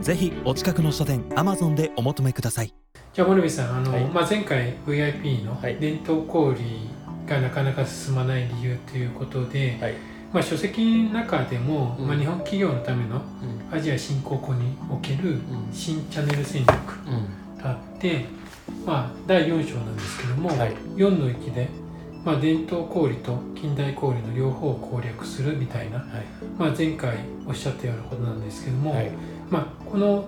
ぜひお近くの書店アマゾンでお求めください。じゃあ森部さんあの、はい。まあ、前回 VIP のはい。伝統小売がなかなか進まない理由ということで、はい、まあ、書籍の中でも、うん。まあ、日本企業のためのうん。アジア新興国におけるん。新チャンネル戦略うん。があって、まあ、第4章なんですけども、はい。4の域で、まあ、伝統小売と近代小売の両方を攻略するみたいな、はい。まあ、前回おっしゃったようなことなんですけども、はい。まあ、この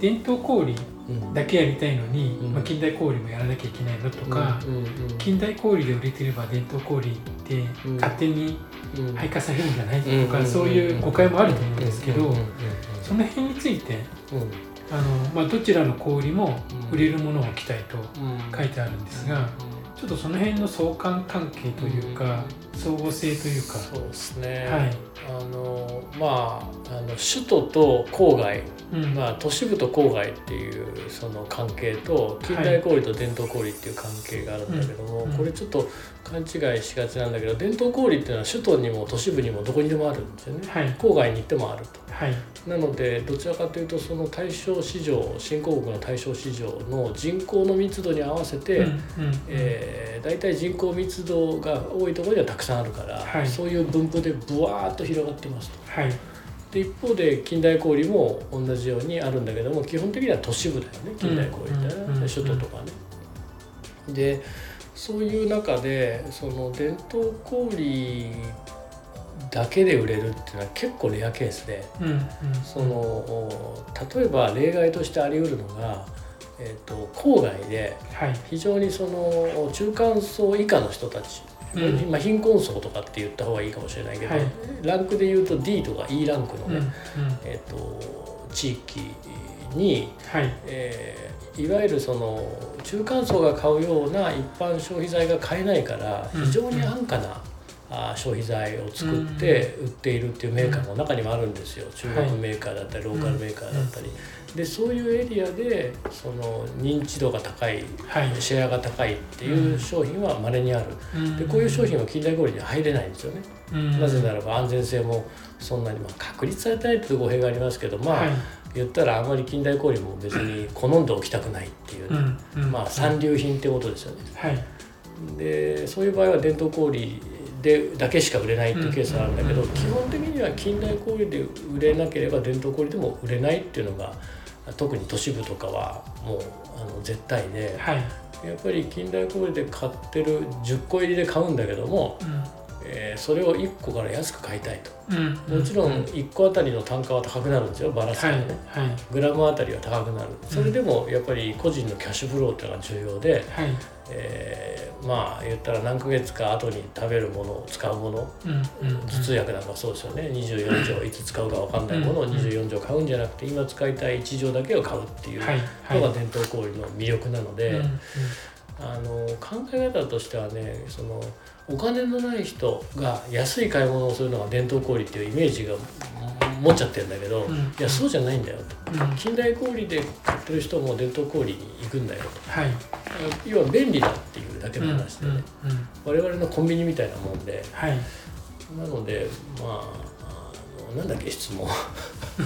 伝統小売うん。だけやりたいのに、うん。まあ、近代小売もやらなきゃいけないのとか、うんうん近代小売で売れてれば伝統小売ってうん。勝手にうん。配下されるんじゃないとか、うんそういう誤解もあると思うんですけど、うんうんうんその辺についてうん。あの、まあ、どちらの小売も売れるものを置きたいとうん。書いてあるんですがちょっとその辺の相関関係というか、相互性というか。そうですね、はい。あのまああの首都と郊外、うん。まあ、都市部と郊外っていうその関係と近代小売と伝統小売っていう関係があるんだけども、うん。うん。これちょっと勘違いしがちなんだけど伝統小売っていうのは首都にも都市部にもどこにでもあるんですよね。はい。郊外に行ってもあると。はい。なのでどちらかというとその対象市場新興国の対象市場の人口の密度に合わせて、うん。うん。えー、大体人口密度が多いところにはたくさんあるから、はいそういう分布でブワーッと広がってますと。はいで一方で近代小売も同じようにあるんだけども基本的には都市部だよね近代小売ってね、うんうん首都とかね。でそういう中でその伝統小売だけで売れるっていうのは結構レアケースで。うんうんそのお例えば例外としてあり得るのが、えー、と郊外ではい。非常にその中間層以下の人たち、うん。まあ、貧困層とかって言った方がいいかもしれないけど、はい。ランクで言うと D とか E ランクのうんうん。ね、えー、と地域に、はい。えーいわゆるその中間層が買うような一般消費財が買えないからうん。非常に安価な、あー消費財を作って売っているっていうメーカーも中にはあるんですよ。中国メーカーだったりローカルメーカーだったり。でそういうエリアでその認知度が高いはい。シェアが高いっていう商品は稀にある。うん。でこういう商品は近代小売には入れないんですよね。うん。なぜならば安全性もそんなに、まあ、確立されてないっていう語弊がありますけどまあ、はい。言ったらあまり近代小売も別に好んでおきたくないっていうね、うん。うん。まあ三流品ってことですよね。はい。でそういう場合は伝統小売でだけしか売れないっていうケースがあるんだけど、うん基本的には近代小売で売れなければ伝統小売でも売れないっていうのが特に都市部とかはもうあの絶対ではい。やっぱり近代小売で買ってる10個入りで買うんだけども、うんえーそれを1個から安く買いたいと。うん。もちろうん1個あたりの単価は高くなるんですよバラすかはいらね、はい。グラムあたりは高くなる。それでもやっぱり個人のキャッシュフローっていうのが重要で、はい。えーまあ言ったら何ヶ月か後に食べるもの使うものうん頭痛薬なんかそうですよね。24錠いつ使うか分かんないものをうん。24錠買うんじゃなくて今使いたい1錠だけを買うっていうはいはい。のが伝統小売の魅力なので、あの考え方としてはねそのお金のない人が安い買い物をするのが伝統小売っていうイメージが持っちゃってるんだけど、うん。いやそうじゃないんだよと。うん。近代小売で買ってる人も伝統小売に行くんだよと。はい。要は便利だっていうだけの話でね、我々のコンビニみたいなもんで。はい。なのでまああのなんだっけ質問、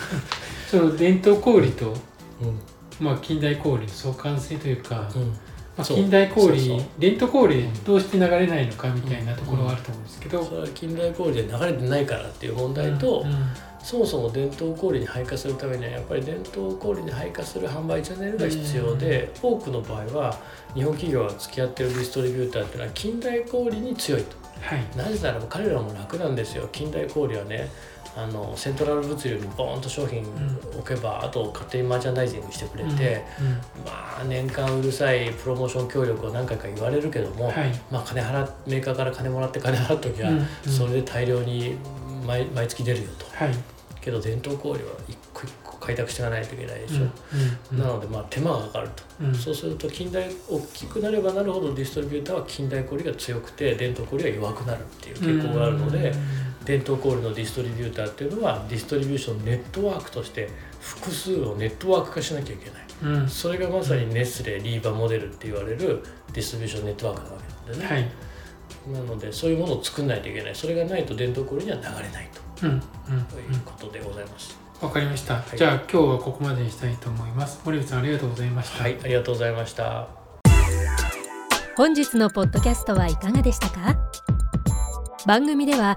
その伝統小売とうん。まあ近代小売の相関性というか、うんまあ、近代小売そうそう。伝統小売でどうして流れないのかみたいなところはあると思うんですけど、それは近代小売で流れてないからっていう問題と、うん。うん。そもそも伝統小売に配下するためにはやっぱり伝統小売に配下する販売チャンネルが必要で、多くの場合は日本企業が付き合ってるディストリビューターっていうのは近代小売に強いと。はい。なぜならば彼らも楽なんですよ。近代小売はねあのセントラル物流にボーンと商品置けば、あと勝手にマーチャンダイジングしてくれて、うん。うん。まあ年間うるさいプロモーション協力を何回か言われるけども、はい。まあ金払っメーカーから金もらって金払うん。うん。それで大量に毎毎月出るよと。はい。けど伝統小売は一個一個開拓していかないといけないでしょ、うん。なのでまあ手間がかかると、うん。そうすると近代大きくなればなるほどディストリビューターは近代小売が強くて伝統小売が弱くなるっていう傾向があるので、伝統小売のディストリビューターっていうのはディストリビューションネットワークとして複数をネットワーク化しなきゃいけない。うん。それがまさにネスレリーバモデルって言われるディストリビューションネットワークなわけなんでね、はい。なのでそういうものを作んないといけない。それがないと伝統小売には流れないうん。うん。ということでございます、わかりました、い。じゃあ今日はここまでにしたいと思います。森部さんありがとうございました。はい。ありがとうございました。本日のポッドキャストはいかがでしたか？番組では